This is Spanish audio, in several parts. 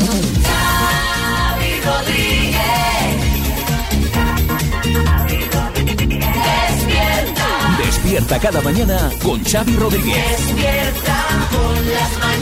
Xavi Rodríguez. Despierta, Despierta cada mañana con Xavi Rodríguez. despierta con las mañanas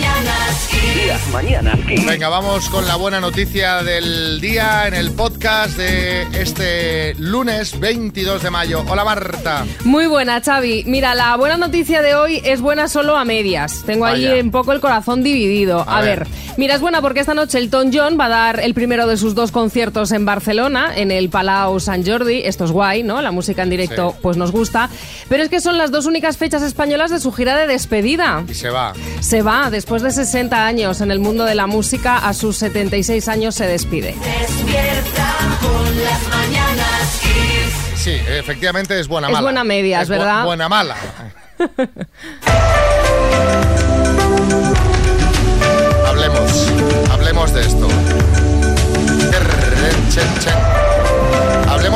Mañanas Kiss. Venga, vamos con la buena noticia del día en el podcast de este lunes 22 de mayo. Hola Marta. Muy buena, Xavi. Mira, la buena noticia de hoy es buena solo a medias. Tengo ahí Vaya. un poco el corazón dividido. A A, ver. ver. mira, es buena porque esta noche Elton John va a dar el primero de sus dos conciertos en Barcelona, en el Palau Sant Jordi. Esto es guay, ¿no? La música en directo Sí. pues nos gusta. Pero es que son las dos únicas fechas españolas de su gira de despedida. Y se va. Se va, después de 60 años en el mundo de la música, a sus 76 años se despide. Despierta con las mañanas Kiss. Sí, efectivamente es buena Es mala. buena medias, Es bu- ¿verdad? buena mala. hablemos, hablemos de esto. Chen, chen.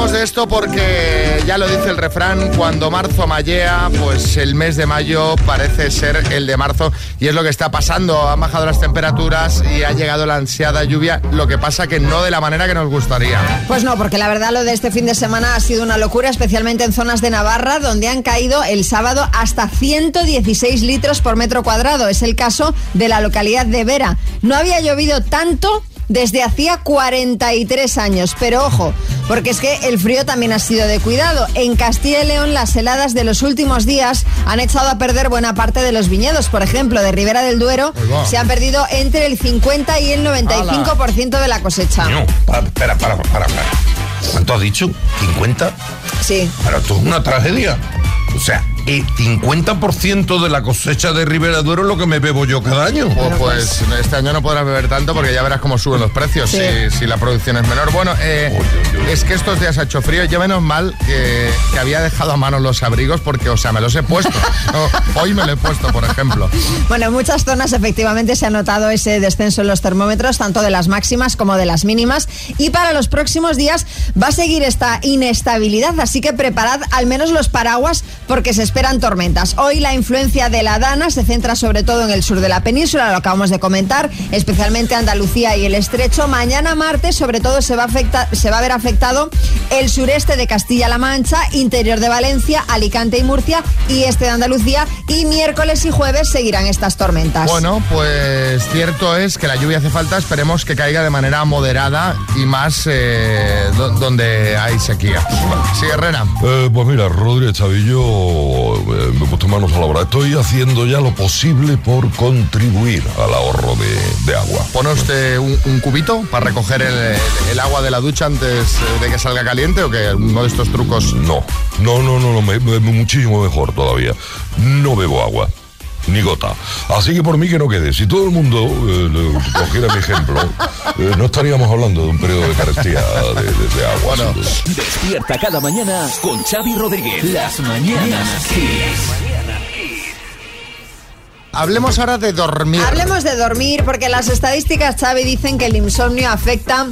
De esto porque ya lo dice el refrán, cuando marzo mallea, pues el mes de mayo parece ser el de marzo y es lo que está pasando. Han bajado las temperaturas y ha llegado la ansiada lluvia, lo que pasa que no de la manera que nos gustaría. Pues no, porque la verdad lo de este fin de semana ha sido una locura, especialmente en zonas de Navarra, donde han caído el sábado hasta 116 litros por metro cuadrado. Es el caso de la localidad de Vera. No había llovido tanto desde hacía 43 años, pero ojo, porque es que el frío también ha sido de cuidado. En Castilla y León las heladas de los últimos días han echado a perder buena parte de los viñedos. Por ejemplo, de Ribera del Duero se han perdido entre el 50 y el 95% de la cosecha. No, para, para, para. ¿Cuánto has dicho? ¿50? Sí. Pero esto es una tragedia. O sea, el 50% de la cosecha de Ribera Duero es lo que me bebo yo cada año. Pues, pues este año no podrás beber tanto porque ya verás cómo suben los precios Sí. si, si la producción es menor. Bueno, eh, es que estos días ha hecho frío. Yo menos mal que, que había dejado a mano los abrigos porque, o sea, me los he puesto. No, hoy me lo he puesto, por ejemplo. Bueno, en muchas zonas efectivamente se ha notado ese descenso en los termómetros, tanto de las máximas como de las mínimas. Y para los próximos días va a seguir esta inestabilidad, así que preparad al menos los paraguas porque se esperan tormentas. Hoy la influencia de la Dana se centra sobre todo en el sur de la península, lo acabamos de comentar, especialmente Andalucía y el Estrecho. Mañana martes, sobre todo, se va, a afecta- se va a ver afectado el sureste de Castilla-La Mancha, interior de Valencia, Alicante y Murcia y este de Andalucía. Y miércoles y jueves seguirán estas tormentas. Bueno, pues cierto es que la lluvia hace falta. Esperemos que caiga de manera moderada y más eh, do- donde hay sequía. Sí, Herrera. Eh, pues mira, Rodríguez Chavillo, eh, me he puesto manos a la obra. Estoy haciendo ya lo posible por contribuir al ahorro de, de agua. ¿Pone usted un, un cubito para recoger el, el agua de la ducha antes eh, de que salga caliente o que uno de estos trucos? No, no, no, no, no me- me- muchísimo mejor todavía. No bebo agua. Ni gota. Así que por mí que no quede. Si todo el mundo eh, cogiera mi ejemplo, eh, no estaríamos hablando de un periodo de carestía de, de- de agua. Despierta cada mañana con Xavi Rodríguez. Las mañanas Kiss. Hablemos ahora de dormir. Hablemos de dormir porque las estadísticas, Xavi, dicen que el insomnio afecta a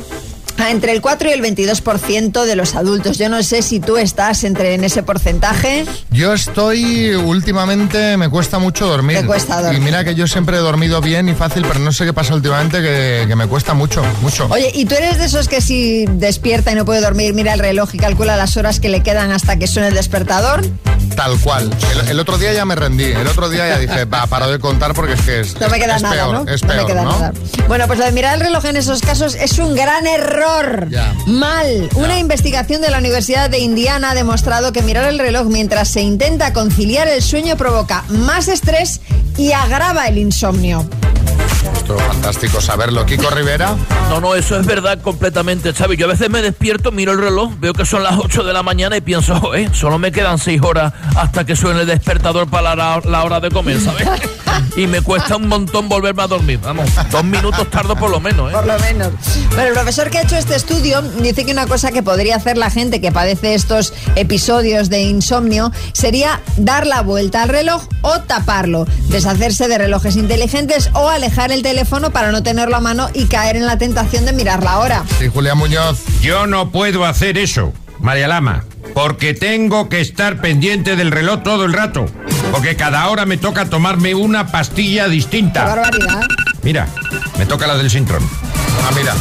entre el 4 y el 22% de los adultos. Yo no sé si tú estás entre en ese porcentaje. Yo estoy últimamente, me cuesta mucho dormir. Te cuesta dormir. Y mira que yo siempre he dormido bien y fácil, pero no sé qué pasa últimamente que, que me cuesta mucho, mucho. Oye, ¿y tú eres de esos que si despierta y no puede dormir, mira el reloj y calcula las horas que le quedan hasta que suene el despertador? Tal cual. El, el otro día ya me rendí. El otro día ya dije, va, paro de contar porque es que es, No me queda es nada, peor, ¿no? es no peor, me queda ¿no? nada. Bueno, pues lo de mirar el reloj en esos casos es un gran error. Ya. Mal. Una investigación de la Universidad de Indiana ha demostrado que mirar el reloj mientras se intenta conciliar el sueño provoca más estrés y agrava el insomnio. Esto fantástico saberlo. Kiko Rivera. No, no, eso es verdad completamente, Xavi. Yo a veces me despierto, miro el reloj, veo que son las 8 de la mañana y pienso, eh, solo me quedan 6 horas hasta que suene el despertador para la, la hora de comer, ¿sabes? Y me cuesta un montón volverme a dormir. Vamos, dos minutos tardo por lo menos, ¿eh? Por lo menos. Bueno, el profesor que ha hecho este estudio dice que una cosa que podría hacer la gente que padece estos episodios de insomnio sería dar la vuelta al reloj o taparlo, deshacerse de relojes inteligentes o alejar el teléfono para no tenerlo a mano y caer en la tentación de mirar la hora. Sí, Julián Muñoz. Yo no puedo hacer eso, María Lama, porque tengo que estar pendiente del reloj todo el rato. Porque cada hora me toca tomarme una pastilla ¡Qué distinta. barbaridad! Mira, me toca la del Sintrón. Ah, mira.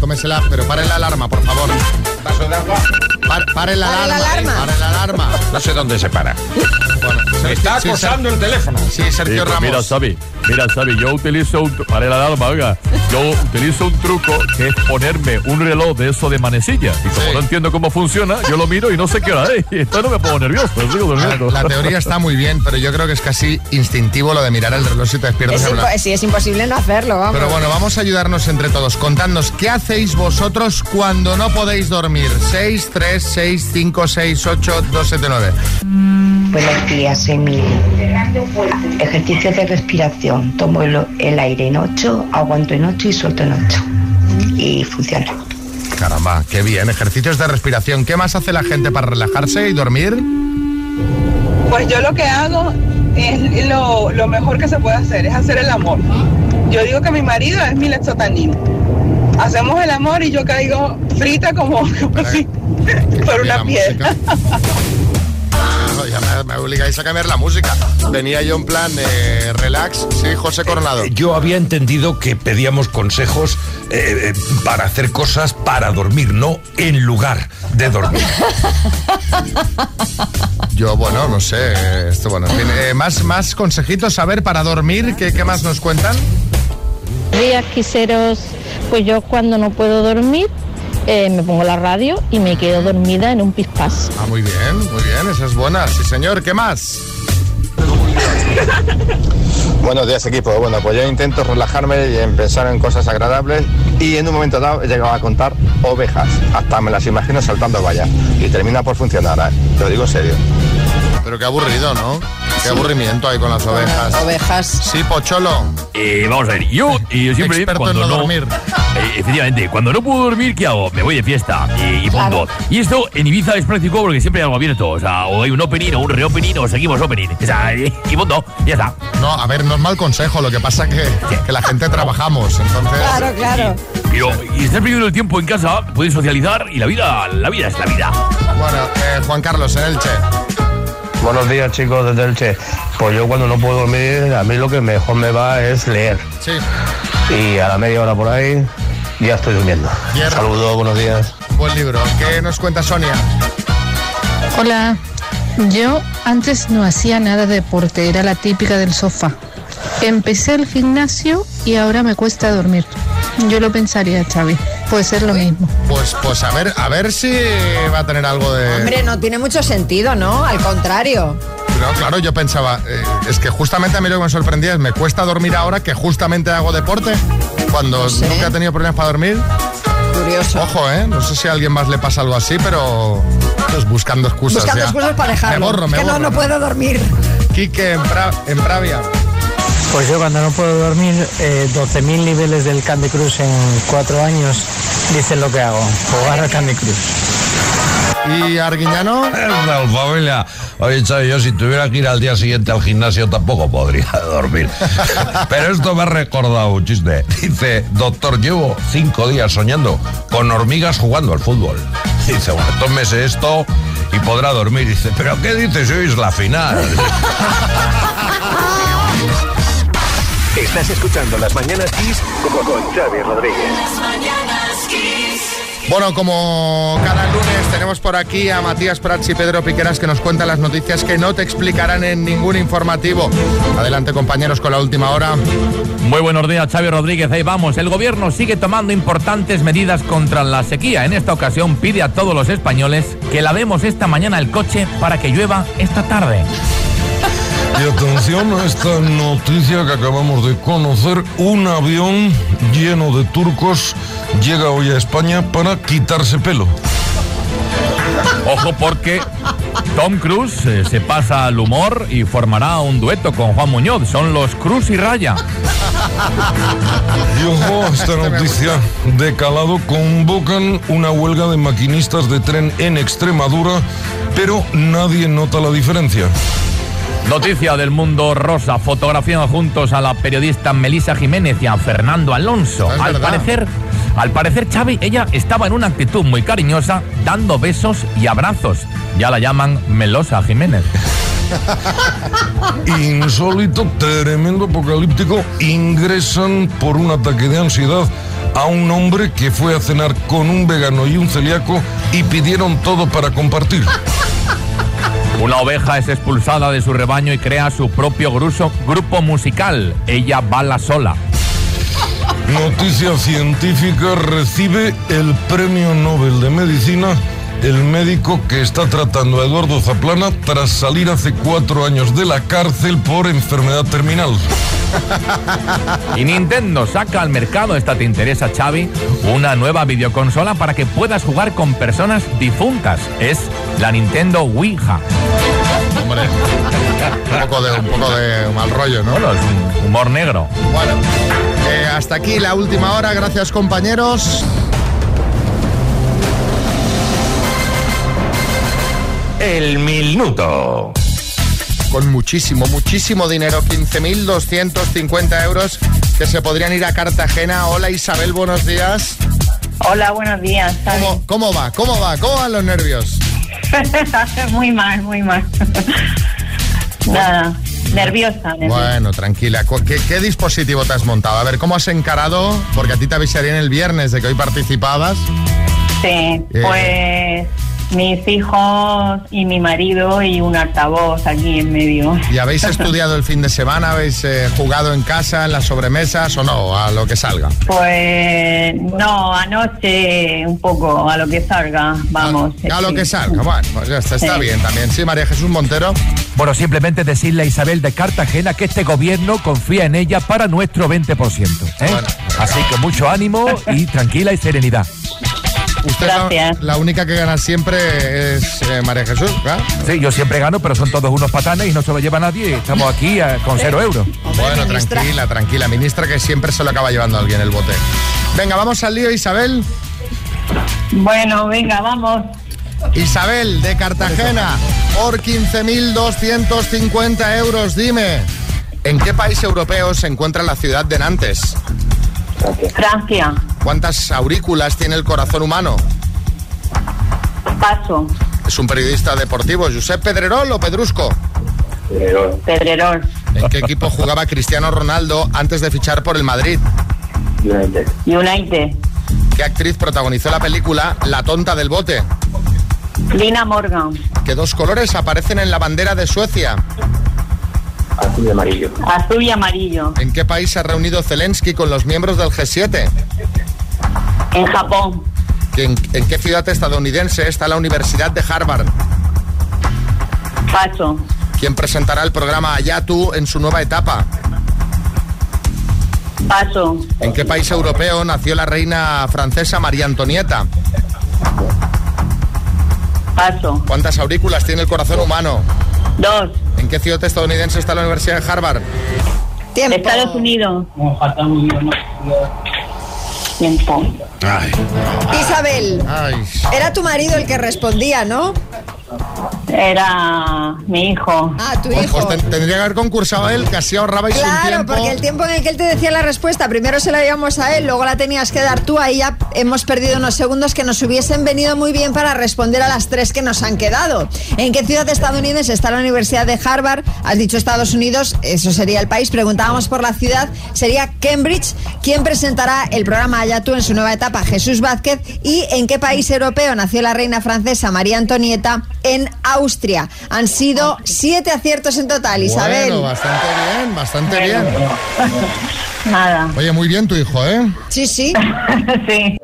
Tómesela, pero pare la alarma, por favor. Vaso de agua. Par- pare la Pare la alarma. alarma. Pare la alarma. No sé dónde se para. Bueno, Me está sí, acosando el teléfono. Sí, Sergio pues Ramos. mira, Xavi, mira, Xavi, yo utilizo un... Para la alarma, oiga. Yo utilizo un truco que es ponerme un reloj de eso de manecilla. Y como Sí. no entiendo cómo funciona, yo lo miro y no sé qué hora es. Y entonces no me pongo nervioso, sigo durmiendo. La teoría está muy bien, pero yo creo que es casi instintivo lo de mirar el reloj si te despiertas Es en una- impo- sí, es imposible no hacerlo, vamos. Pero bueno, vamos a ayudarnos entre todos. Contadnos, ¿qué hacéis vosotros cuando no podéis dormir? 6, 3, 6, 5, 6, 8, 2, 7, 9. Buenos días, Emily. Ejercicios de respiración. Tomo el, el aire en 8, aguanto en 8 y suelto en 8. Y funciona. Caramba, qué bien. Ejercicios de respiración. ¿Qué más hace la gente para relajarse y dormir? Pues yo lo que hago es lo, lo mejor que se puede hacer, es hacer el amor. Yo digo que mi marido es mi lexotanil. Hacemos el amor y yo caigo frita como, como si por una piedra. No, ya me, me obligáis a cambiar la música. Venía yo en plan eh, relax. Sí, José Coronado. Eh, Yo había entendido que pedíamos consejos eh, eh, para hacer cosas para dormir, no en lugar de dormir. Yo, bueno, no sé. eh, Esto, bueno, en fin, eh, más, más consejitos, a ver, para dormir, ¿qué, qué más nos cuentan? días quiseros, pues yo cuando no puedo dormir eh, me pongo la radio y me quedo dormida en un pispás. Ah, muy bien, muy bien, esa es buena. Sí, señor, ¿qué más? Buenos días equipo. Bueno, pues yo intento relajarme y en pensar en cosas agradables y en un momento dado he llegado a contar ovejas. Hasta me las imagino saltando vallas y termina por funcionar, ¿eh? Te lo digo en serio. Pero qué aburrido, ¿no? Qué aburrimiento hay con las ovejas. Ovejas. Sí, Pocholo. Eh, vamos a ver, yo, y yo siempre Experto cuando en no no, dormir. Eh, efectivamente, cuando no puedo dormir, ¿qué hago? Me voy de fiesta y, y punto. Y esto en Ibiza es práctico porque siempre hay algo abierto. O sea, o hay un opening o un reopening o seguimos opening. O sea, y, y punto, ya está. No, a ver, no es mal consejo, lo que pasa que, que la gente trabajamos, entonces... Claro, claro. Pero, y estar perdiendo el tiempo en casa, puedes socializar y la vida, la vida es la vida. Bueno, eh, Juan Carlos, en Elche. Buenos días chicos desde Elche. Pues yo cuando no puedo dormir, a mí lo que mejor me va es leer. Sí. Y a la media hora por ahí ya estoy durmiendo. Saludos, buenos días. Buen libro. ¿Qué nos cuenta Sonia? Hola, yo antes no hacía nada de deporte, era la típica del sofá. Empecé el gimnasio y ahora me cuesta dormir. Yo lo pensaría, Xavi. Puede ser lo mismo. Pues, pues a ver, a ver si va a tener algo de. Hombre, no tiene mucho sentido, ¿no? Al contrario. No, claro, yo pensaba, eh, es que justamente a mí lo que me sorprendía es me cuesta dormir ahora que justamente hago deporte cuando No sé. nunca he tenido problemas para dormir. Curioso. Ojo, ¿eh? No sé si a alguien más le pasa algo así, pero pues buscando excusas. Buscando ya. excusas para dejarlo. Me borro, me que borro. no, no puedo dormir. Quique en, Pra- en Pravia. Pues yo cuando no puedo dormir, eh, 12.000 niveles del Candy Crush en cuatro años, dicen lo que hago, jugar al Candy Crush. ¿Y Arguiñano? Raúl familia. Oye, Xavi, yo si tuviera que ir al día siguiente al gimnasio tampoco podría dormir. Pero esto me ha recordado un chiste. Dice, doctor, llevo cinco días soñando con hormigas jugando al fútbol. Dice, bueno, tómese esto y podrá dormir. Dice, ¿pero qué dices? Hoy es la final. Estás escuchando Las Mañanas Kiss con, con Xavi Rodríguez. Las mañanas Kiss. Bueno, como cada lunes tenemos por aquí a Matías Prats y Pedro Piqueras que nos cuentan las noticias que no te explicarán en ningún informativo. Adelante compañeros con la última hora. Muy buenos días, Xavi Rodríguez. Ahí vamos. El gobierno sigue tomando importantes medidas contra la sequía. En esta ocasión pide a todos los españoles que lavemos esta mañana el coche para que llueva esta tarde. Y atención a esta noticia que acabamos de conocer. Un avión lleno de turcos llega hoy a España para quitarse pelo. Ojo porque Tom Cruise eh, se pasa al humor y formará un dueto con Juan Muñoz. Son los Cruz y Raya. Y ojo a esta noticia de calado. Convocan una huelga de maquinistas de tren en Extremadura, pero nadie nota la diferencia. Noticia del mundo rosa. Fotografían juntos a la periodista Melisa Jiménez y a Fernando Alonso. Es Al verdad. parecer, al parecer, Xavi, ella estaba en una actitud muy cariñosa, dando besos y abrazos. Ya la llaman Melosa Jiménez. Insólito, tremendo, apocalíptico. Ingresan por un ataque de ansiedad a un hombre que fue a cenar con un vegano y un celíaco y pidieron todo para compartir. Una oveja es expulsada de su rebaño y crea su propio gruso- grupo musical. Ella bala sola. Noticia científica recibe el premio Nobel de Medicina el médico que está tratando a Eduardo Zaplana tras salir hace cuatro años de la cárcel por enfermedad terminal. Y Nintendo saca al mercado, esta te interesa Xavi, una nueva videoconsola para que puedas jugar con personas difuntas. Es la Nintendo Ouija. Hombre, un poco de, un poco de mal rollo, ¿no? Bueno, es un humor negro. Bueno, eh, hasta aquí la última hora. Gracias, compañeros. El minuto. Con muchísimo, muchísimo dinero, 15.250 euros que se podrían ir a Cartagena. Hola Isabel, buenos días. Hola, buenos días. ¿Cómo, cómo va? ¿Cómo va? ¿Cómo van los nervios? muy mal, muy mal. Nada, nerviosa. nerviosa. Bueno, tranquila. ¿Qué, qué dispositivo te has montado? A ver, ¿cómo has encarado? Porque a ti te avisarían el viernes de que hoy participabas. Sí, Eh. pues mis hijos y mi marido y un altavoz aquí en medio. ¿Y habéis estudiado el fin de semana? ¿Habéis eh, jugado en casa, en las sobremesas o no? A lo que salga. Pues no, anoche un poco a lo que salga, vamos. A lo sí. que salga. Bueno, pues ya está, está Sí. bien también. Sí, María Jesús Montero. Bueno, simplemente decirle a Isabel de Cartagena que este gobierno confía en ella para nuestro 20%. ¿eh? Así que mucho ánimo y tranquila y serenidad. Usted la, la única que gana siempre es eh, María Jesús, ¿verdad? Sí, yo siempre gano, pero son todos unos patanes y no se lo lleva nadie. Estamos aquí con cero euros. Bueno, tranquila, tranquila. Ministra que siempre se lo acaba llevando alguien el bote. Venga, vamos al lío, Isabel. Bueno, venga, vamos. Isabel, de Cartagena, por 15.250 euros, dime, ¿en qué país europeo se encuentra la ciudad de Nantes? Francia, ¿Cuántas aurículas tiene el corazón humano? paso, Es un periodista deportivo, Josep Pedrerol o Pedrusco. Pedrerol, ¿En qué equipo jugaba Cristiano Ronaldo antes de fichar por el Madrid? United, ¿Qué actriz protagonizó la película La tonta del bote? Lina Morgan, ¿Qué dos colores aparecen en la bandera de Suecia? Azul y amarillo. azul y amarillo. ¿En qué país se ha reunido Zelensky con los miembros del G7? En Japón, ¿En, en qué ciudad estadounidense está la Universidad de Harvard? paso, ¿Quién presentará el programa Ayatu en su nueva etapa? paso, ¿En qué país europeo nació la reina francesa María Antonieta? paso, ¿Cuántas aurículas tiene el corazón humano? Dos, ¿En qué ciudad estadounidense está la Universidad de Harvard? Estados Unidos. Tiempo. Isabel, era tu marido el que respondía, ¿no? Era mi hijo. Ah, tu Pues, hijo. pues ten- tendría que haber concursado él, que así ahorrabais un Claro, tiempo. porque el tiempo en el que él te decía la respuesta, primero se la íbamos a él, luego la tenías que dar tú, ahí ya hemos perdido unos segundos que nos hubiesen venido muy bien para responder a las tres que nos han quedado. ¿En qué ciudad estadounidense está la Universidad de Harvard? Has dicho Estados Unidos, eso sería el país. Preguntábamos por la ciudad, sería Cambridge. ¿Quién presentará el programa Ayatú en su nueva etapa? Jesús Vázquez. ¿Y en qué país europeo nació la reina francesa María Antonieta? En Austria. Han sido siete aciertos en total, Isabel. Bueno, bastante bien, bastante bien. Nada. Oye, muy bien tu hijo, ¿eh? Sí, sí. sí.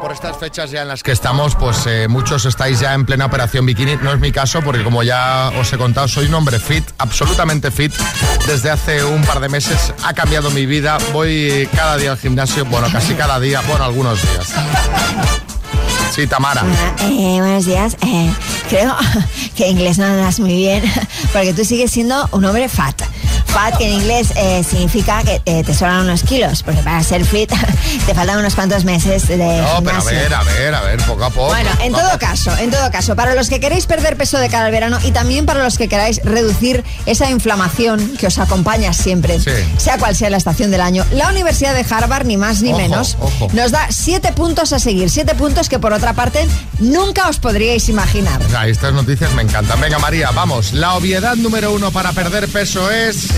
Por estas fechas ya en las que estamos, pues eh, muchos estáis ya en plena operación bikini. No es mi caso, porque como ya os he contado, soy un hombre fit, absolutamente fit. Desde hace un par de meses ha cambiado mi vida. Voy cada día al gimnasio, bueno, casi cada día, bueno, algunos días. Sí, Tamara. Eh, buenos días. Eh, creo que inglés no andas muy bien, porque tú sigues siendo un hombre fat. Fat, que en inglés eh, significa que eh, te sobran unos kilos, porque para ser fit te faltan unos cuantos meses de No, pero a ver, a ver, a ver, poco a poco. Bueno, en todo caso, en todo caso, para los que queréis perder peso de cara al verano y también para los que queráis reducir esa inflamación que os acompaña siempre, sea cual sea la estación del año, la Universidad de Harvard, ni más ni Ojo, menos, ojo. nos da siete puntos a seguir, siete puntos que por otra parte nunca os podríais imaginar. Ah, estas noticias me encantan. Venga, María, vamos. La obviedad número uno para perder peso es.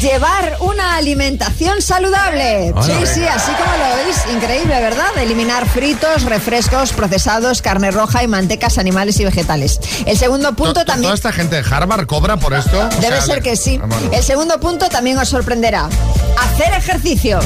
Llevar una alimentación saludable. Hola. Sí, sí, así como lo veis, increíble, ¿verdad? Eliminar fritos, refrescos, procesados, carne roja y mantecas animales y vegetales. El segundo punto To- también... ¿Toda esta gente de Harvard cobra por esto? O Debe sea, ser que sí. Ah, bueno. El segundo punto también os sorprenderá. Hacer ejercicio.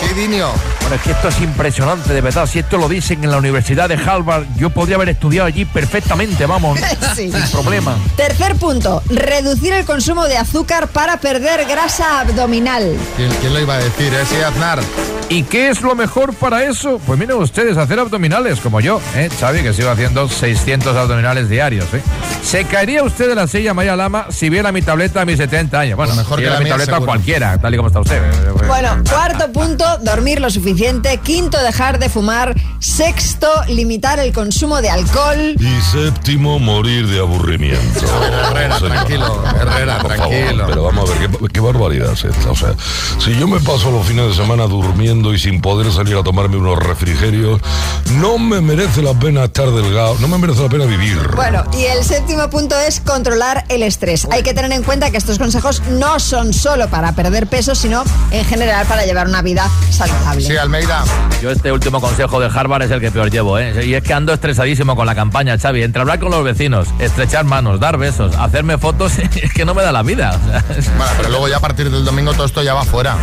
Sí, Dinio. Es que esto es impresionante, de verdad. Si esto lo dicen en la Universidad de Harvard, yo podría haber estudiado allí perfectamente, vamos. Sí. Sin problema. Tercer punto, reducir el consumo de azúcar para perder grasa abdominal. ¿Quién, quién lo iba a decir, eh? Sí, Aznar. ¿Y qué es lo mejor para eso? Pues miren ustedes, hacer abdominales, como yo, ¿eh? Xavi, que sigo haciendo 600 abdominales diarios, ¿eh? Se caería usted de la silla Maya Lama si viera mi tableta a mis 70 años. Bueno, Mejor si que la mi mía, tableta seguro. cualquiera, tal y como está usted. ¿eh? Bueno, cuarto punto, dormir lo suficiente. Quinto, dejar de fumar. Sexto, limitar el consumo de alcohol. Y séptimo, morir de aburrimiento. Herrera, Señor. tranquilo, Herrera, Por tranquilo. favor, pero vamos a ver, ¿qué, qué barbaridad es esta. O sea, si yo me paso los fines de semana durmiendo y sin poder salir a tomarme unos refrigerios, no me merece la pena estar delgado, no me merece la pena vivir. Bueno, y el séptimo punto es controlar el estrés. Hay que tener en cuenta que estos consejos no son solo para perder peso, sino en general para llevar una vida saludable. Sí, Almeida. Yo este último consejo de Harvard es el que peor llevo, ¿eh? Y es que ando estresadísimo con la campaña, Xavi. Entre hablar con los vecinos, estrechar manos, dar besos, hacerme fotos, es que no me da la vida. Bueno, pero luego ya a partir del domingo todo esto ya va fuera.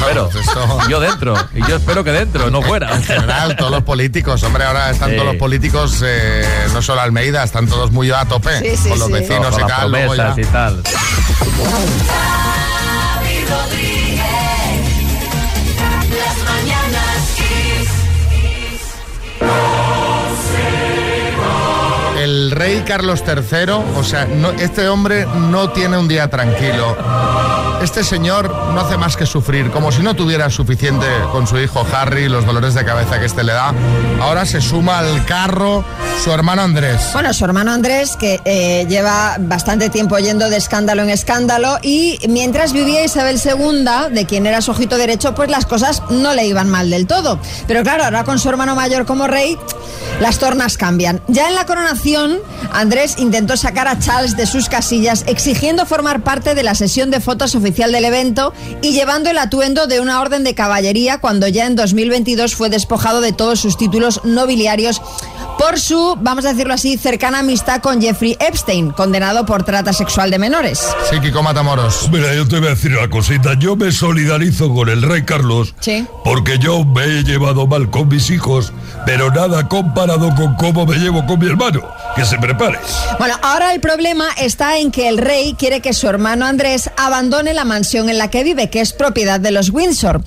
Claro, pues esto- yo dentro. Y yo espero que dentro, no fuera. En general, todos los políticos, hombre, ahora están Sí. todos los políticos, eh, no solo Almeida, están todos muy a tope Sí, sí, con los sí. vecinos Con y las tal. luego ya- promesas y tal. Xavi Rodríguez. Rey Carlos III, o sea, este hombre no tiene un día tranquilo. Este señor no hace más que sufrir, como si no tuviera suficiente con su hijo Harry, los dolores de cabeza que este le da. Ahora se suma al carro su hermano Andrés. Bueno, su hermano Andrés, que eh, lleva bastante tiempo yendo de escándalo en escándalo, y mientras vivía Isabel II, de quien era su ojito derecho, pues las cosas no le iban mal del todo. Pero claro, ahora con su hermano mayor como rey, las tornas cambian. Ya en la coronación, Andrés intentó sacar a Charles de sus casillas, exigiendo formar parte de la sesión de fotos oficial del evento y llevando el atuendo de una orden de caballería cuando ya en 2022 fue despojado de todos sus títulos nobiliarios por su, vamos a decirlo así, cercana amistad con Jeffrey Epstein, condenado por trata sexual de menores. Sí, Kiko Matamoros. Mira, yo te voy a decir una cosita. Yo me solidarizo con el rey Carlos Sí. porque yo me he llevado mal con mis hijos, pero nada comparado con cómo me llevo con mi hermano. Que se prepare. Bueno, ahora el problema está en que el rey quiere que su hermano Andrés abandone la mansión en la que vive, que es propiedad de los Windsor.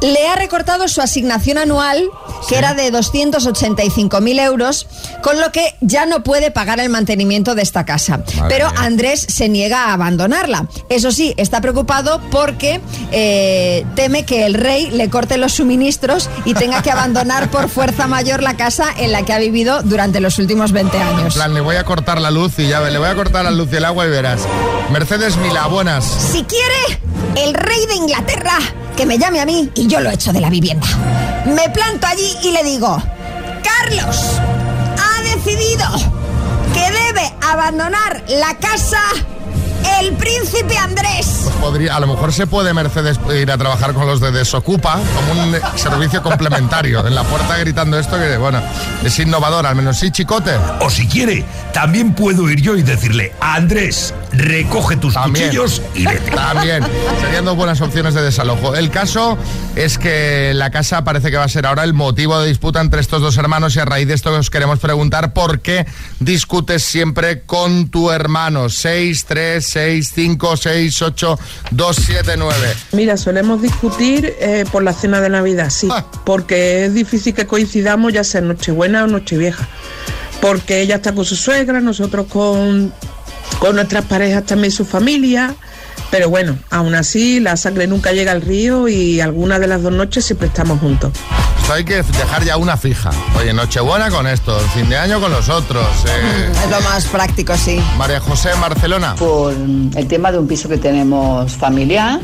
Le ha recortado su asignación anual, que era de 285.000 euros, con lo que ya no puede pagar el mantenimiento de esta casa. Madre Pero. Andrés se niega a abandonarla. Eso sí, está preocupado porque eh, teme que el rey le corte los suministros y tenga que abandonar por fuerza mayor la casa en la que ha vivido durante los últimos 20 En plan, le voy a cortar la luz y ya le voy a cortar la luz y el agua y verás. Mercedes Mila, buenas. Si quiere, el rey de Inglaterra que me llame a mí y yo lo echo de la vivienda. Me planto allí y le digo, Carlos ha decidido que debe abandonar la casa el príncipe Andrés. Pues podría, a lo mejor se puede Mercedes ir a trabajar con los de Desocupa como un eh, servicio complementario. En la puerta gritando esto que, bueno, es innovador, al menos sí, chicote. O si quiere, también puedo ir yo y decirle, Andrés, recoge tus También. cuchillos y vete. También. Serían dos buenas opciones de desalojo. El caso es que la casa parece que va a ser ahora el motivo de disputa entre estos dos hermanos y a raíz de esto os queremos preguntar por qué discutes siempre con tu hermano. 6, 3, 6, 5, 6, 8, 2, 7, 9. Mira, solemos discutir eh, por la cena de Navidad, sí, Ah. porque es difícil que coincidamos ya sea Nochebuena o Nochevieja, porque ella está con su suegra, nosotros con, con nuestras parejas también su familia. Pero bueno, aún así la sangre nunca llega al río y alguna de las dos noches siempre estamos juntos. Esto hay que dejar ya una fija. Oye, Nochebuena con esto, fin de año con los otros. eh. Es lo más práctico, sí. María José Barcelona. Por el tema de un piso que tenemos familiar,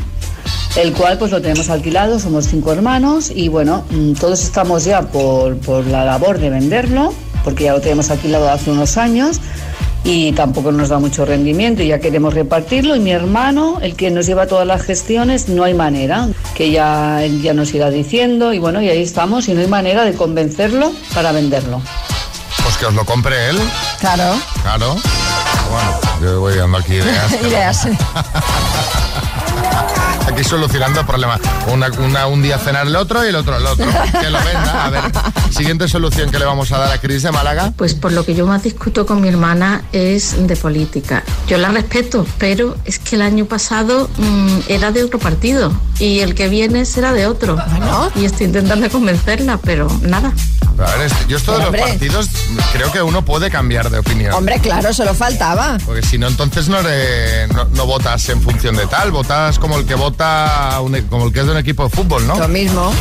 el cual pues lo tenemos alquilado, somos cinco hermanos y bueno, mm, todos estamos ya por, por la labor de venderlo, porque ya lo tenemos alquilado hace unos años y tampoco nos da mucho rendimiento y ya queremos repartirlo y mi hermano, el que nos lleva todas las gestiones, no hay manera, que ya, él ya nos irá diciendo y bueno, y ahí estamos y no hay manera de convencerlo para venderlo. Pues que os lo compre él. Claro. Claro. Bueno, yo voy dando aquí ideas. Ideas. Aquí solucionando problemas. Una, una- un día cenar el otro y el otro el otro. Que lo venda. A ver, siguiente solución que le vamos a dar a Cris de Málaga. Pues por lo que yo más discuto con mi hermana es de política. Yo la respeto, pero es que el año pasado mm, era de otro partido y el que viene será de otro. Y estoy intentando convencerla, pero nada. A ver, yo esto de los partidos creo que uno puede cambiar de opinión. Hombre, claro, solo faltaba. Porque si no, entonces no, eres- no, no votas en función de tal, votas como el que vota, un e- como el que es de un equipo de fútbol, ¿no? Lo mismo.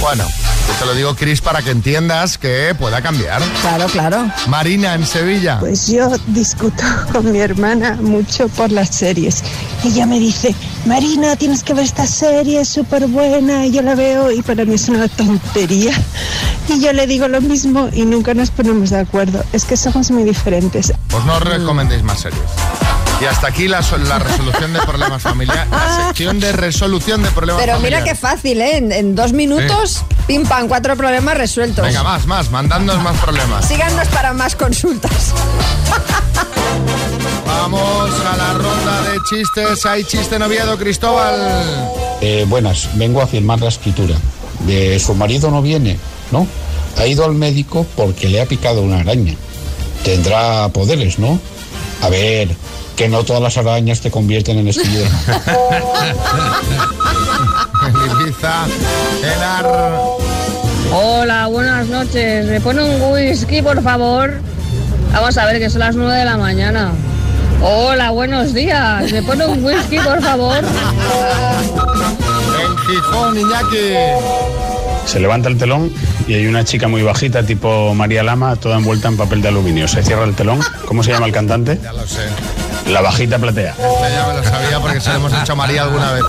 Bueno, yo te lo digo, Cris, para que entiendas que pueda cambiar. Claro, claro. Marina, en Sevilla. Pues yo discuto con mi hermana mucho por las series. Ella me dice, Marina, tienes que ver esta serie, es súper buena. Y yo la veo y para mí es una tontería. Y yo le digo lo mismo y nunca nos ponemos de acuerdo. Es que somos muy diferentes. Pues no recomendéis más series. Y hasta aquí la, so- la resolución de problemas familiares. La sección de resolución de problemas Pero mira familiares. qué fácil, ¿eh? En, en dos minutos, pim pam, cuatro problemas resueltos. Venga, más, más, mandadnos más problemas. Síganos para más consultas. Vamos a la ronda de chistes. Hay chiste en Oviedo, Cristóbal. Eh, buenas, vengo a firmar la escritura. De su marido no viene, ¿no? Ha ido al médico porque le ha picado una araña. Tendrá poderes, ¿no? A ver, que no todas las arañas te convierten en Enar. Hola, buenas noches. ¿Me pone un whisky, por favor? Vamos a ver, que son las 9 de la mañana. Hola, buenos días. ¿Me pone un whisky, por favor? En Gijón, Iñaki. Se levanta el telón y hay una chica muy bajita, tipo María Lama, toda envuelta en papel de aluminio. Se cierra el telón. ¿Cómo se llama el cantante? Ya lo sé. La bajita platea. Este ya me lo sabía porque se lo hemos hecho a María alguna vez.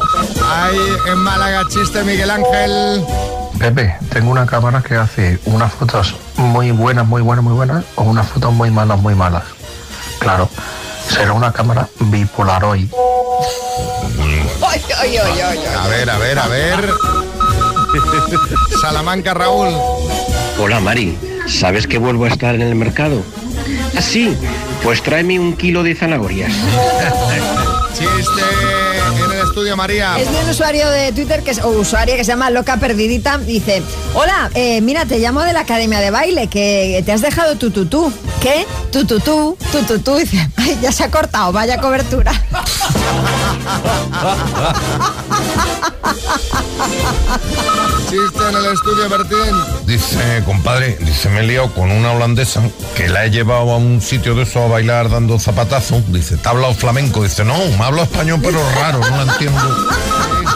Hay en Málaga chiste, Miguel Ángel. Pepe, tengo una cámara que hace unas fotos muy buenas, muy buenas, muy buenas, o unas fotos muy malas, muy malas. Claro, será una cámara bipolaroid. Ay, ay, ay, ay, A ver, a ver, a ver. Salamanca, Raúl. Hola Mari, ¿sabes que vuelvo a estar en el mercado? Ah, sí, pues tráeme un kilo de zanahorias. Chiste en el estudio, María. Es de un usuario de Twitter que es, o usuaria que se llama Loca Perdidita. Dice: Hola, eh, mira, te llamo de la academia de baile, que te has dejado tu tutú. ¿Qué? Tu tutú, tu tutú. Dice: Ay, ya se ha cortado, vaya cobertura. Chiste en el estudio, Bertín. Dice, compadre, dice, me he liado con una holandesa que la he llevado a un sitio de eso a bailar dando zapatazos. Dice, ¿te ha hablado flamenco? Dice, no, me habla español, pero raro, no la entiendo.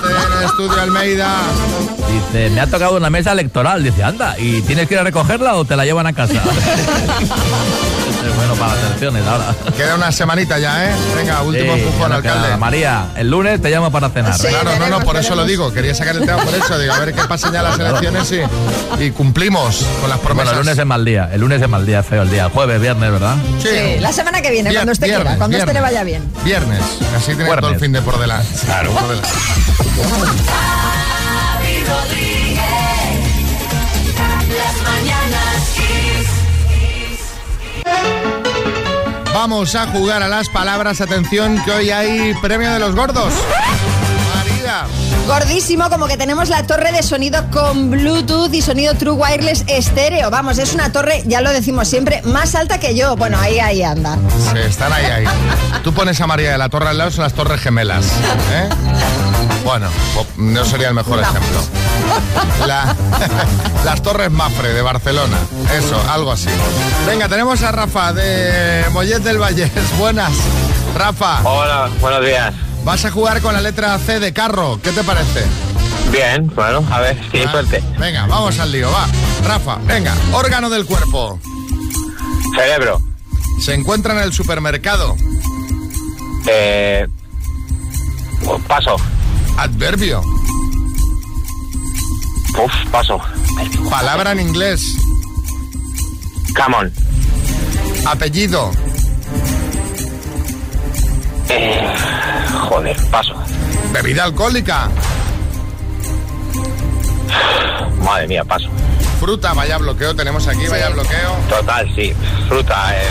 En el estudio, Almeida. Dice, me ha tocado una mesa electoral. Dice, anda, ¿y tienes que ir a recogerla o te la llevan a casa? Bueno para las elecciones ahora. Queda una semanita ya, ¿eh? Venga, último Sí, empujón, no alcalde. nada. María, el lunes te llamo para cenar. claro, no, no, por eso lo digo. Quería sacar el tema por eso. Digo, a ver qué pasan ya las elecciones y, y cumplimos con las Bueno, promesas. el lunes es mal día. El lunes es mal día, feo el día. El jueves, viernes, ¿verdad? Sí, la semana que viene, Vier- cuando usted quiera, viernes, cuando usted le viernes. vaya bien. Viernes. Así tiene todo el fin de por delante. Claro. Por delante. Vamos a jugar a las palabras. Atención, que hoy hay premio de los gordos. María. Gordísimo, como que tenemos la torre de sonido con Bluetooth y sonido True Wireless estéreo. Vamos, es una torre, ya lo decimos siempre, más alta que yo. Bueno, ahí, ahí anda. Sí, están ahí, ahí. Tú pones a María de la Torre al lado, son las Torres Gemelas. ¿eh? Bueno, po- no sería el mejor ejemplo. La- las Torres Mafre de Barcelona. Eso, algo así. Venga, tenemos a Rafa de Mollet del Vallés. Buenas. Rafa. Hola, buenos días. Vas a jugar con la letra C de carro. ¿Qué te parece? Bien, bueno, a ver, si hay suerte. Venga, vamos al lío, va. Rafa, venga, órgano del cuerpo. Cerebro. Se encuentra en el supermercado. Eh, paso. Adverbio. Uf, paso. Palabra en inglés. Camón. Apellido. Eh, joder, paso. Bebida alcohólica. Madre mía, paso. Fruta, vaya bloqueo tenemos aquí, vaya bloqueo. Total, sí. Fruta, eh.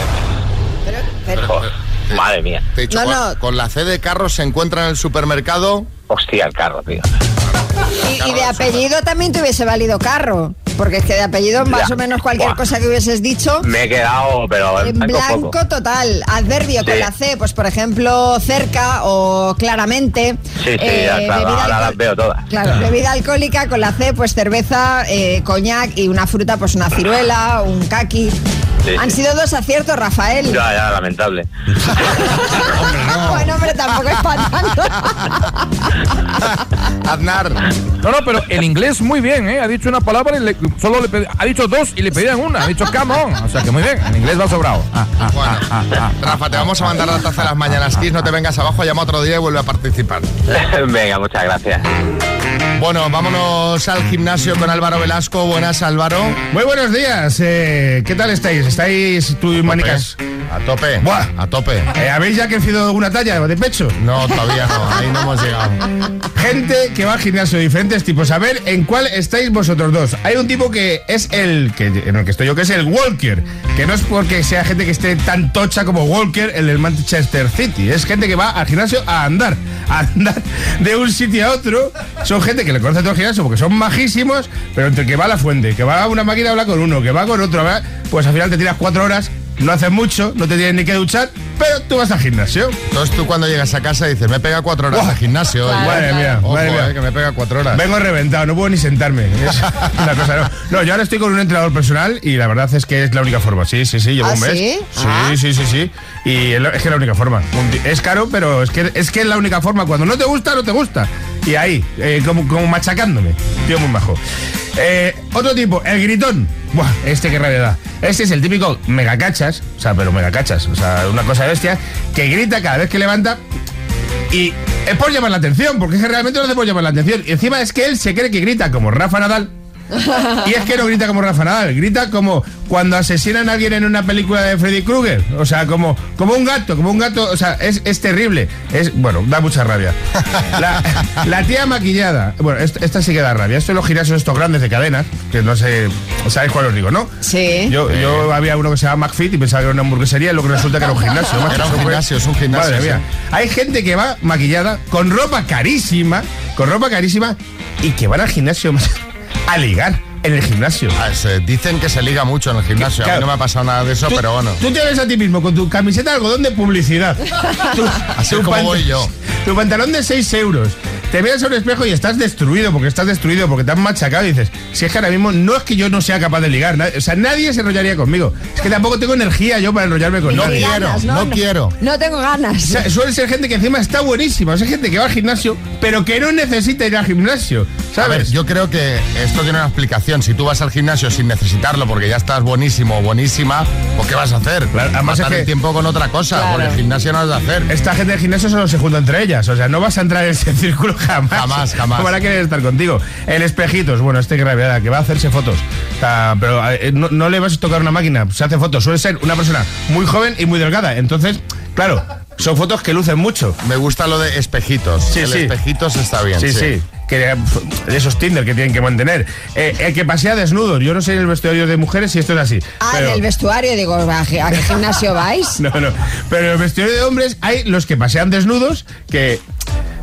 Joder, madre mía. Te he dicho, No, con, no. con la C de carro se encuentra en el supermercado. Hostia, el carro, tío. Y, y de apellido también te hubiese valido carro. Porque es que de apellido, más Ya. o menos cualquier Buah. cosa que hubieses dicho. Me he quedado, pero En blanco blanco poco. total, adverbio con la C, pues por ejemplo, cerca o claramente. Sí, sí, Eh, ya, claro, bebida ahora las veo todas. Claro, bebida alcohólica con la C, pues cerveza, eh, coñac y una fruta, pues una ciruela, un kaki. Sí, Han sido dos aciertos, Rafael. Ya, ya, lamentable. Bueno, hombre, tampoco es para tanto. Aznar. No, no, pero el inglés muy bien, ¿eh? Ha dicho una palabra y le- solo le pedi- ha dicho dos y le pedían una. Ha dicho come on. O sea que muy bien, en inglés va sobrado. Ah, ah, Bueno, ah, ah, ah. Rafa, te vamos a mandar la taza de las mañanas Kiss, no te vengas abajo, llama otro día y vuelve a participar. Venga, muchas gracias. Bueno, vámonos al gimnasio con Álvaro Velasco. Buenas, Álvaro. Muy buenos días. eh, ¿Qué tal estáis? ¿Estáis tú y manicas? A tope. Buah. A tope. Eh, ¿Habéis ya crecido alguna talla de pecho? No, todavía no, ahí no hemos llegado. Gente que va al gimnasio de diferentes tipos. A ver en cuál estáis vosotros dos. Hay un tipo que es el que en el que estoy yo, que es el Walker. Que no es porque sea gente que esté tan tocha como Walker, el del Manchester City. Es gente que va al gimnasio a andar. A andar de un sitio a otro. Son gente que le conoce todo porque son majísimos, pero entre que va a la fuente, que va a una máquina habla con uno, que va con otro, pues al final te tiras cuatro horas, no haces mucho, no te tienes ni que duchar, pero tú vas al gimnasio. Entonces tú cuando llegas a casa dices, me pega cuatro horas de gimnasio. hoy". Madre mía, Ojo, madre mía. eh, que me pega cuatro horas. Vengo reventado, no puedo ni sentarme. Es una cosa, no. No, yo ahora estoy con un entrenador personal y la verdad es que es la única forma. Sí, sí, sí, llevo ¿Ah, un mes. sí? Sí, Ah. sí, sí, sí. Y es que es la única forma. Es caro, pero es que es que es la única forma. Cuando no te gusta, no te gusta. Y ahí, eh, como, como machacándome. Tío muy majo. Eh, otro tipo, el gritón. Buah, este qué rabia da. Este es el típico megacachas, o sea, pero megacachas, o sea, una cosa bestia, que grita cada vez que levanta y es por llamar la atención, porque es que realmente no hace por llamar la atención. Y encima es que él se cree que grita como Rafa Nadal. Y es que no grita como Rafa Nadal, grita como cuando asesinan a alguien en una película de Freddy Krueger. O sea, como, como un gato, como un gato. O sea, es, es terrible. Es, bueno, da mucha rabia. La, la tía maquillada. Bueno, esta, esta sí que da rabia. Esto en los gimnasios estos grandes de cadenas, que no sé, ¿sabéis cuál os digo, no? Sí. Yo, yo había uno que se llama McFit y pensaba que era una hamburguesería y lo que resulta que era un gimnasio. Era un es un gimnasio, Madre sí. mía. Hay gente que va maquillada con ropa carísima, con ropa carísima y que van al gimnasio a ligar en el gimnasio. Ah, se- dicen que se liga mucho en el gimnasio. A mí no me ha pasado nada de eso, Tú- pero bueno. Tú te ves a ti mismo con tu camiseta de algodón de publicidad. Tu- Así tu como voy yo. Tu pantalón de 6 euros. Te miras a un espejo y estás destruido, porque estás destruido, porque te han machacado y dices, si es que ahora mismo no es que yo no sea capaz de ligar, o sea, nadie se enrollaría conmigo. Es que tampoco tengo energía yo para enrollarme con No nadie. quiero, ganas, no quiero. No tengo ganas. O sea, suele ser gente que encima está buenísima, o sea, gente que va al gimnasio, pero que no necesita ir al gimnasio, A ver, ¿sabes? yo creo que esto tiene una explicación. Si tú vas al gimnasio sin necesitarlo porque ya estás buenísimo o buenísima, ¿pues qué vas a hacer? además Matar es que- el tiempo con otra cosa, Claro. porque el gimnasio no has de hacer. Esta gente del gimnasio solo se junta entre ellas, o sea, no vas a entrar en ese círculo jamás. Jamás, jamás. No van a querer estar contigo. El espejitos, bueno, este rabia, que va a hacerse fotos. Pero eh, no, no le vas a tocar una máquina, se hace fotos. Suele ser una persona muy joven y muy delgada. Entonces, claro, son fotos que lucen mucho. Me gusta lo de espejitos. Sí, el sí. espejitos está bien. Sí, sí. Que, de esos Tinder que tienen que mantener. Eh, el que pasea desnudo. Yo no sé en el vestuario de mujeres si esto es así. Ah, en el vestuario, digo, ¿a qué a qué gimnasio vais? No, no. Pero en el vestuario de hombres hay los que pasean desnudos, que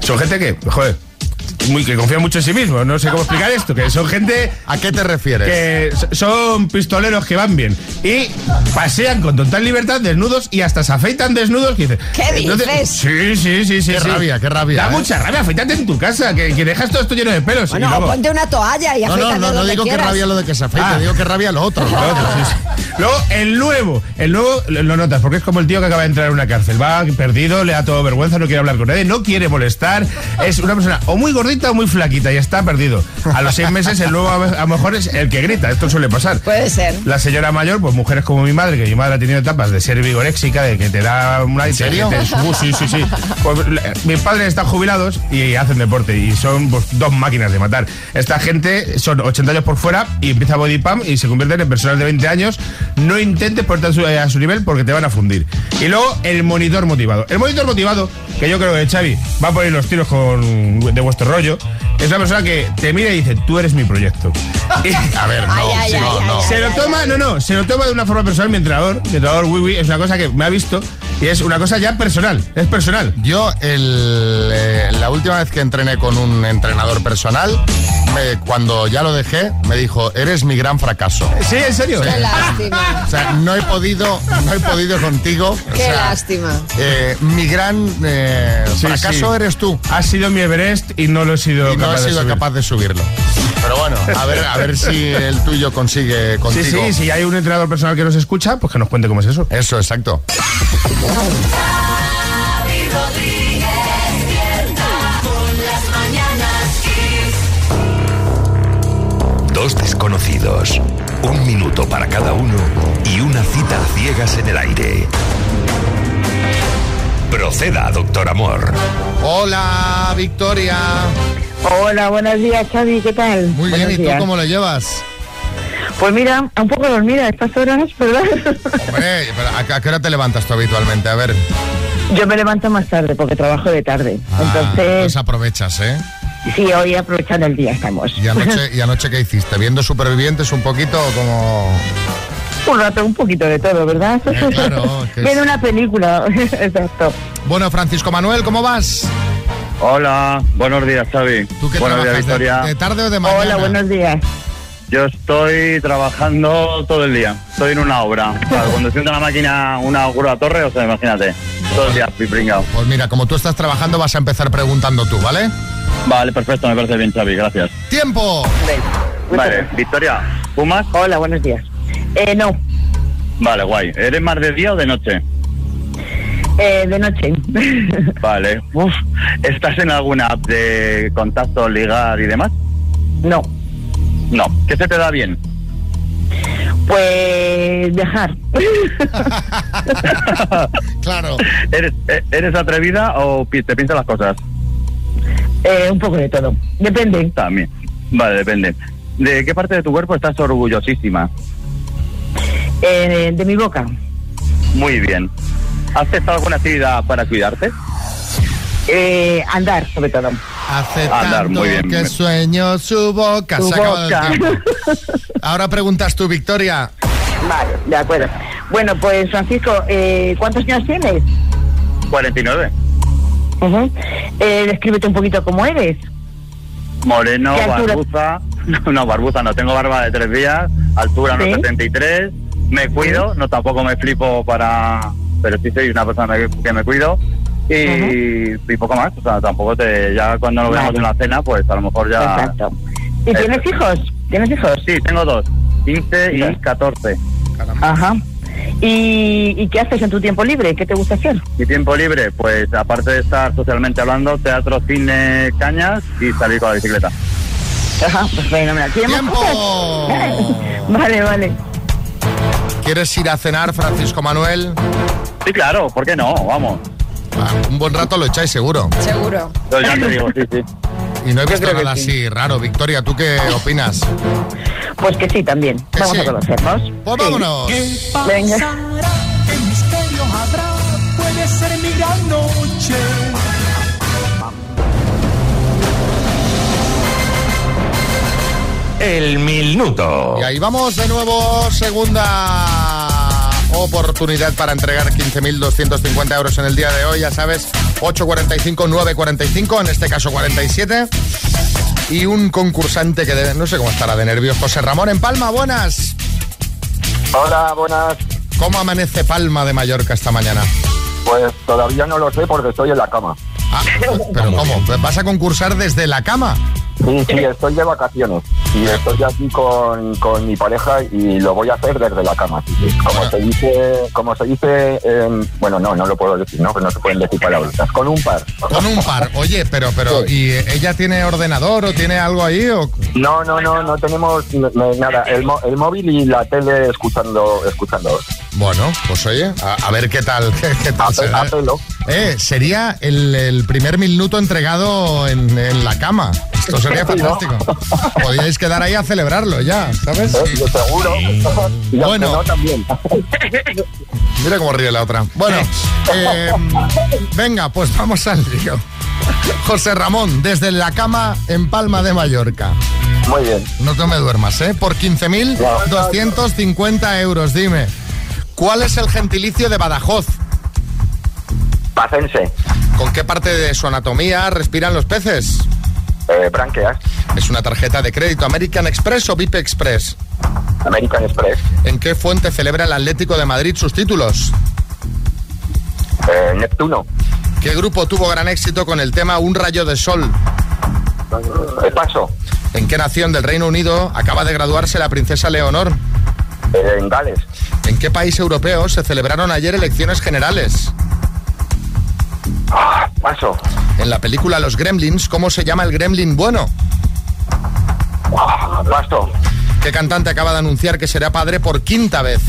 son gente que, joder, muy, que confían mucho en sí mismos. No sé cómo explicar esto. Que son gente. ¿A qué te refieres? Que son pistoleros que van bien. Y pasean con total libertad, desnudos y hasta se afeitan desnudos. Que dices, ¿Qué dices? sí, sí, sí, sí. Qué sí. rabia, qué rabia, Da ¿eh? mucha rabia. Afeítate en tu casa, que, que dejas todo esto lleno de pelos. y Bueno, luego- ponte una toalla y No, no, no, no digo que rabia lo de que se afeite, Ah. digo que rabia lo otro. Lo otro, sí, sí. Luego, el nuevo, el nuevo lo lo notas, porque es como el tío que acaba de entrar en una cárcel. Va perdido, le da todo vergüenza, no quiere hablar con nadie, no quiere molestar. Es una persona o muy gordita o muy flaquita y está perdido. A los seis meses, el nuevo a lo mejor es el que grita. Esto suele pasar. Puede ser. La señora mayor, pues mujeres como mi madre, que mi madre ha tenido etapas de ser vigoréxica, de que te da una... ¿En serio? sí, sí, sí. Pues, mis padres están jubilados y hacen deporte y son pues, dos máquinas de matar. Esta gente son 80 años por fuera y empieza body pump y se convierten en personas de 20 años. No intentes ponerte a su, a su nivel porque te van a fundir. Y luego el monitor motivado. El monitor motivado, que yo creo que Xavi va a poner los tiros con, de vuestro rollo, es una persona que te mira y dice, tú eres mi proyecto. A ver, no, Ay, ay, sí, ay, no, ay, no. se lo toma, no, no, se lo toma de una forma personal mi entrenador. Mi entrenador Wiwi es una cosa que me ha visto y es una cosa ya personal, es personal. Yo, el, eh, la última vez que entrené con un entrenador personal, me- cuando ya lo dejé, me dijo, eres mi gran fracaso. Sí, en serio. Qué lástima. O sea, no he podido, no he podido contigo. O Qué sea, lástima. eh, mi gran eh, Sí, fracaso sí. eres tú. Has sido mi Everest y no lo he sido Y no capaz de sido capaz de subirlo. Pero bueno, a ver, a ver si el tuyo consigue Sí, contigo. sí, si hay un entrenador personal que nos escucha, pues que nos cuente cómo es eso. Eso, exacto. Dos desconocidos, un minuto para cada uno y una cita a ciegas en el aire. Proceda, doctor Amor. Hola, Victoria. Hola, buenos días, Xavi, ¿qué tal? Muy bien, ¿y tú cómo lo llevas? Pues mira, un poco dormida a estas horas, ¿verdad? Hombre, pero ¿a, qué hora te levantas tú habitualmente? A ver. Yo me levanto más tarde porque trabajo de tarde. Ah, Entonces, pues aprovechas, ¿eh? sí, hoy aprovechando el día estamos. ¿Y anoche, ¿Y anoche qué hiciste? ¿Viendo supervivientes un poquito o como...? Un rato, un poquito de todo, ¿verdad? Eh, claro, que es- Viendo una película, exacto. Bueno, Francisco Manuel, ¿cómo vas? Hola, buenos días, Xavi. ¿Tú qué buenos días, Victoria. de tarde o de mañana? Hola, buenos días. Yo estoy trabajando todo el día. Estoy en una obra. O sea, conduciendo una máquina, una grúa torre, o sea, imagínate. Todo el día, pipringao. Pues mira, como tú estás trabajando, vas a empezar preguntando tú, ¿vale? Vale, perfecto, me parece bien, Xavi, gracias. ¡Tiempo! Vale, Victoria, ¿fumas? Hola, buenos días. Eh, no, Vale, guay. ¿Eres más de día o de noche? eh, de noche. Vale. Uf, ¿estás en alguna app de contacto, ligar y demás? no, No. ¿Qué se te da bien? pues dejar. Claro. ¿Eres, ¿Eres atrevida o te piensas las cosas? Eh, un poco de todo. Depende. También. Vale, depende. ¿De qué parte de tu cuerpo estás orgullosísima? Eh, de mi boca. Muy bien. ¿Has hecho alguna actividad para cuidarte? Eh, andar, sobre todo. Aceptando Andar, muy bien. que sueño su boca. Su Se el tiempo. Ahora preguntas tú, Victoria. Vale, de acuerdo. Bueno, pues Francisco, eh, ¿cuántos años tienes? 49. Ujú. Eh, descríbete un poquito cómo eres. Moreno, barbuza. No, no, barbuza no. Tengo barba de tres días. Altura ¿Sí? 1,73. Me cuido. No, tampoco me flipo para... Pero sí soy una persona que, que me cuido. Y, y poco más. O sea, tampoco te... Ya cuando nos veamos Vale. en la cena, pues a lo mejor ya... Exacto. ¿Y tienes hijos? ¿Tienes hijos? Sí, tengo dos. 15 y 14. Ajá. ¿Y, ¿Y qué haces en tu tiempo libre? ¿Qué te gusta hacer? Mi tiempo libre, pues aparte de estar socialmente hablando, teatro, cine, cañas y salir con la bicicleta. Ajá, pues fenomenal. ¿Tienes más ¡Tiempo! vale, vale. ¿Quieres ir a cenar, Francisco Manuel? Sí, claro, ¿por qué no? Vamos. Ah, un buen rato lo echáis seguro. Seguro. Yo ya te digo, sí, sí. Y no he visto nada sí. así raro. Victoria, ¿tú qué opinas? Pues que sí, también. Que Vamos sí. a conocernos. Pues Sí. vámonos. Venga. ¿Qué misterio habrá? Puede ser mi gran noche. El minuto. Y ahí vamos de nuevo, segunda oportunidad para entregar 15.250 euros en el día de hoy. Ya sabes, 8.45, 9.45, en este caso 47. Y un concursante que debe- no sé cómo estará de nervios. José Ramón en Palma, buenas. Hola, buenas. ¿Cómo amanece Palma de Mallorca esta mañana? Pues todavía no lo sé porque estoy en la cama. Ah, ¿Pero cómo? ¿Vas a concursar desde la cama? Sí, sí, estoy de vacaciones y estoy aquí con, con mi pareja y lo voy a hacer desde la cama. Como se dice, como se dice, en- bueno, no, no lo puedo decir, ¿no? Que no se pueden decir palabras. Con un par. Con un par. Oye, pero, pero, ¿y ella tiene ordenador o tiene algo ahí? O... No, no, no, no tenemos nada. El, el móvil y la tele escuchando, escuchando. Bueno, pues oye, a, a ver qué tal. Qué, qué tal será. Eh, sería el, el primer minuto entregado en, en la cama. Esto sería Sí, ¿no? fantástico. Podíais quedar ahí a celebrarlo ya, ¿sabes? Eh, yo seguro. Y Bueno. no, también. Mira cómo ríe la otra. Bueno, eh, venga, pues vamos al lío. José Ramón, desde la cama en Palma de Mallorca. Muy bien. No te me duermas, ¿eh? Por 15.250 euros, dime. ¿Cuál es el gentilicio de Badajoz? Pacense. ¿Con qué parte de su anatomía respiran los peces? Eh. ¿Es una tarjeta de crédito American Express o VIP Express? American Express. ¿En qué fuente celebra el Atlético de Madrid sus títulos? Eh, Neptuno. ¿Qué grupo tuvo gran éxito con el tema Un rayo de sol? Eh, paso. ¿En qué nación del Reino Unido acaba de graduarse la princesa Leonor? Eh, en Gales. ¿En qué país europeo se celebraron ayer elecciones generales? Paso. En la película Los Gremlins, ¿cómo se llama el gremlin bueno? Paso. ¿Qué cantante acaba de anunciar que será padre por quinta vez?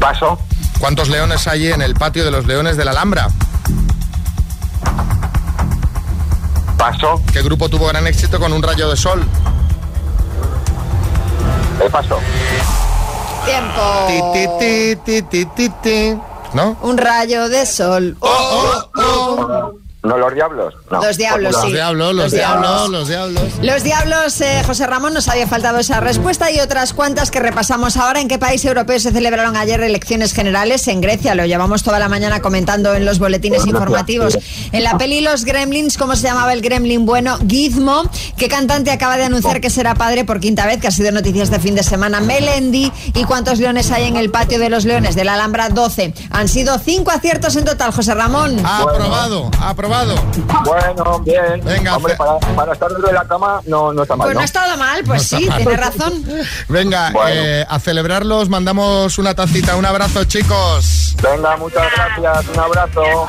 Paso. ¿Cuántos leones hay en el patio de los leones de la Alhambra? Paso. ¿Qué grupo tuvo gran éxito con un rayo de sol? Eh, paso. Tiempo. Ti, ti, ti, ti, ti, ti. ¿No? Un rayo de sol. Oh, No, los diablos. No. Los diablos, Los sí. diablos, los Los diablos, diablos. los diablos. Los diablos, eh, José Ramón, nos había faltado esa respuesta y otras cuantas que repasamos ahora. ¿En qué país europeo se celebraron ayer elecciones generales? En Grecia, lo llevamos toda la mañana comentando en los boletines informativos. En la peli Los Gremlins, ¿cómo se llamaba el gremlin bueno? Gizmo. ¿Qué cantante acaba de anunciar que será padre por quinta vez, que ha sido noticia este fin de semana? Melendi. ¿Y cuántos leones hay en el patio de los leones de la Alhambra? 12. Han sido cinco aciertos en total, José Ramón. Aprobado, aprobado. Bueno, bien. Venga, Hombre, para, para estar dentro de la cama no, no está mal, Pues no ¿no? ha estado mal, pues No sí, mal. tiene razón. Venga, Bueno. eh, a celebrarlos mandamos una tacita. Un abrazo, chicos. Venga, muchas gracias. Un abrazo.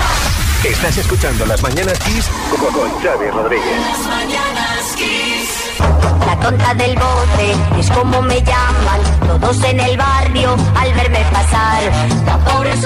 Estás escuchando Las Mañanas Kiss con Xavi Rodríguez. La tonta del bote es como me llaman todos en el barrio al verme pasar.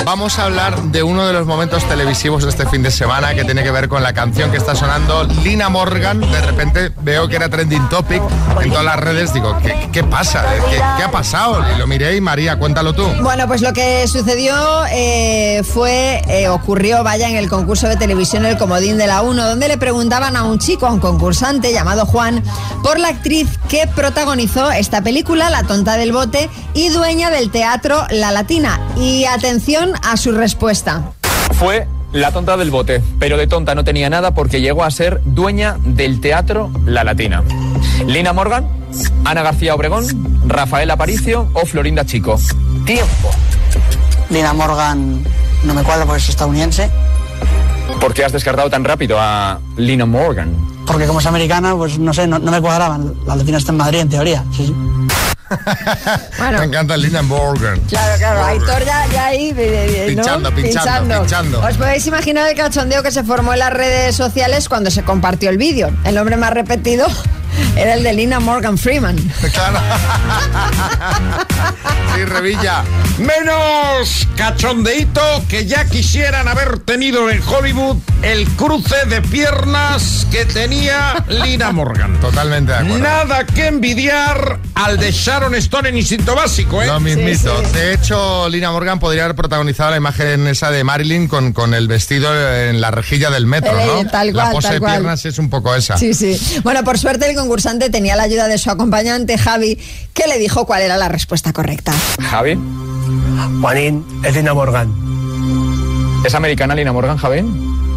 Vamos a hablar de uno de los momentos televisivos de este fin de semana que tiene que ver con la canción que está sonando Lina Morgan. De repente veo que era trending topic en todas las redes. Digo, ¿qué, qué pasa? ¿Qué, qué ha pasado? Y lo miré y María, cuéntalo tú. Bueno, pues lo que sucedió eh, fue, eh, ocurrió, vaya, en el concurso de televisión El Comodín de la 1, donde le preguntaban a un chico, a un concursante llamado Juan, por la actriz que protagonizó esta película, La tonta del bote, y dueña del teatro La Latina. Y atención a su respuesta. Fue la tonta del bote, pero de tonta no tenía nada porque llegó a ser dueña del teatro La Latina. Lina Morgan, Ana García Obregón, Rafael Aparicio o Florinda Chico. Tiempo. Lina Morgan no me cuadra porque es estadounidense. ¿Por qué has descartado tan rápido a Lina Morgan? Porque como es americana, pues no sé, no, no me cuadraban. La latina está en Madrid, en teoría. Sí, sí. Me encanta Lina Morgan. Claro, claro, Aitor ya, ya ahí, eh, eh, ¿no? Pinchando, pinchando, pinchando. Os podéis imaginar el cachondeo que se formó en las redes sociales cuando se compartió el vídeo. El nombre más repetido era el de Lina Morgan Freeman. Claro. sí, Revilla. Menos cachondeito que ya quisieran haber tenido en Hollywood el cruce de piernas que tenía Lina Morgan. Totalmente de acuerdo. Nada que envidiar al de Sharon Stone en Instinto Básico, ¿eh? Lo mismito. De hecho, Lina Morgan podría haber protagonizado la imagen esa de Marilyn con, con el vestido en la rejilla del metro, Eh, ¿no? tal la cual, pose tal de cual. piernas es un poco esa. Sí, sí. Bueno, por suerte el concursante tenía la ayuda de su acompañante Javi, que le dijo cuál era la respuesta correcta. Javi. Juanín, es Lina Morgan. ¿Es americana Lina Morgan, Javier?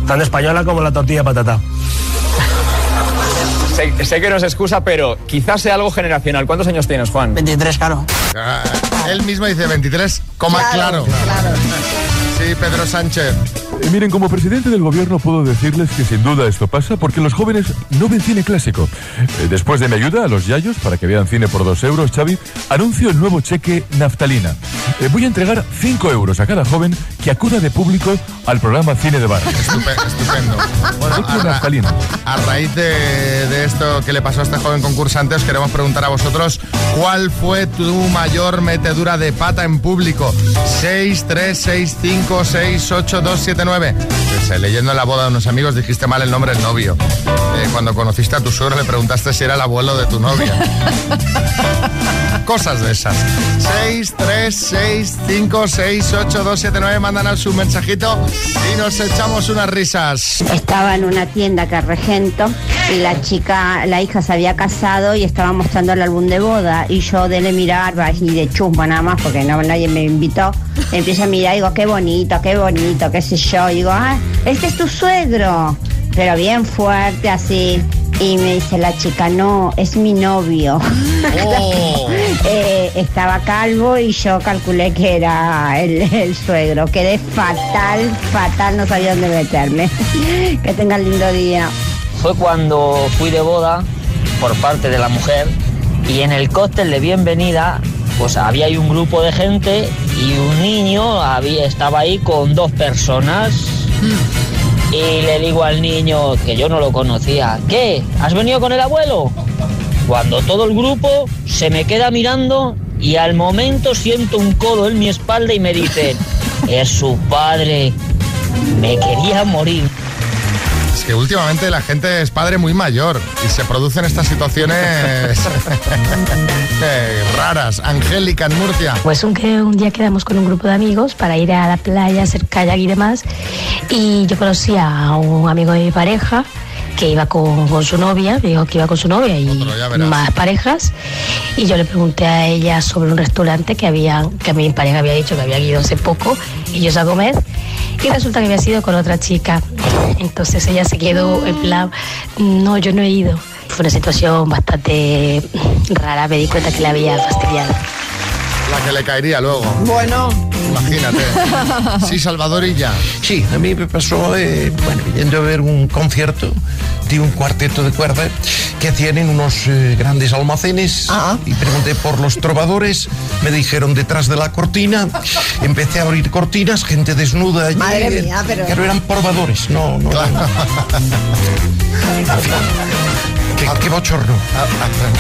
Tan española como la tortilla de patata. Sé, sé que no es excusa, pero quizás sea algo generacional. ¿Cuántos años tienes, Juan? 23, claro. Ah, él mismo dice 23, coma claro. Sí, Pedro Sánchez. Eh, miren, como presidente del gobierno puedo decirles que sin duda esto pasa porque los jóvenes no ven cine clásico. Eh, después de mi ayuda a los yayos para que vean cine por dos euros, Xavi, anuncio el nuevo cheque Naftalina. Eh, voy a entregar 5 euros a cada joven que acuda de público al programa Cine de Bar. Estupe- estupendo. Bueno, a, Naftalina. a raíz de, de esto que le pasó a este joven concursante, os queremos preguntar a vosotros cuál fue tu mayor metedura de pata en público. 6, 3, 6, 5, 6, 8, 2, 7, 9. Pues, leyendo en la boda de unos amigos dijiste mal el nombre del novio. Eh, cuando conociste a tu suegro le preguntaste si era el abuelo de tu novia. Cosas de esas. 6, 3, 6, 5, 6, 8, 2, 7, 9. Mándanos un mensajito y nos echamos unas risas. Estaba en una tienda que regento y la chica, la hija se había casado y estaba mostrando el álbum de boda y yo de le mirar así de chusma nada más porque no, nadie me invitó. Empiezo a mirar y digo, qué bonito, qué bonito, qué sé yo. Y digo, ah, este es tu suegro. Pero bien fuerte así. Y me dice la chica, no, es mi novio. Eh, estaba calvo y yo calculé que era el, el suegro. Quedé fatal, fatal, no sabía dónde meterme. que tengan lindo día. Fue cuando fui de boda por parte de la mujer y en el cóctel de bienvenida pues había ahí un grupo de gente y un niño había, estaba ahí con dos personas y le digo al niño que yo no lo conocía, ¿qué? ¿Has venido con el abuelo? Cuando todo el grupo se me queda mirando y al momento siento un codo en mi espalda y me dicen, es su padre, me quería morir. Que últimamente la gente es padre muy mayor y se producen estas situaciones eh, raras. Angélica en Murcia. Pues un, que un día quedamos con un grupo de amigos para ir a la playa, hacer kayak y demás. Y yo conocí a un amigo de mi pareja que iba con, con su novia, dijo que iba con su novia y más parejas. Y yo le pregunté a ella sobre un restaurante que, había, que mi pareja había dicho que había ido hace poco y yo a comer. Y resulta que había sido con otra chica. Entonces ella se quedó en plan, no, yo no he ido. Fue una situación bastante rara, me di cuenta que la había fastidiado. La que le caería luego. Bueno. Imagínate. Sí, Salvador y ya. Sí, a mí me pasó, eh, bueno, yendo a ver un concierto de un cuarteto de cuerda que hacían en unos eh, grandes almacenes y pregunté por los trovadores, me dijeron detrás de la cortina, empecé a abrir cortinas, gente desnuda allí. Madre mía, pero- Claro, eran probadores, no, no. eran- qué, qué bochorno.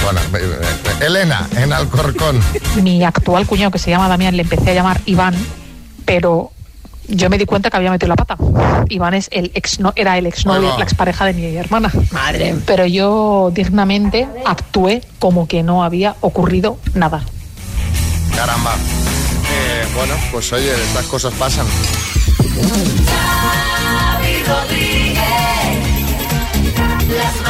Bueno, eh, eh, Elena, en Alcorcón. Mi actual cuñado, que se llama Damián, le empecé a llamar Iván, pero yo me di cuenta que había metido la pata. Iván es el ex, no, era el exnovio, bueno. la expareja de mi hermana. Madre. Pero yo dignamente actué como que no había ocurrido nada. Caramba. Eh, bueno, pues oye, estas cosas pasan. Rodríguez, las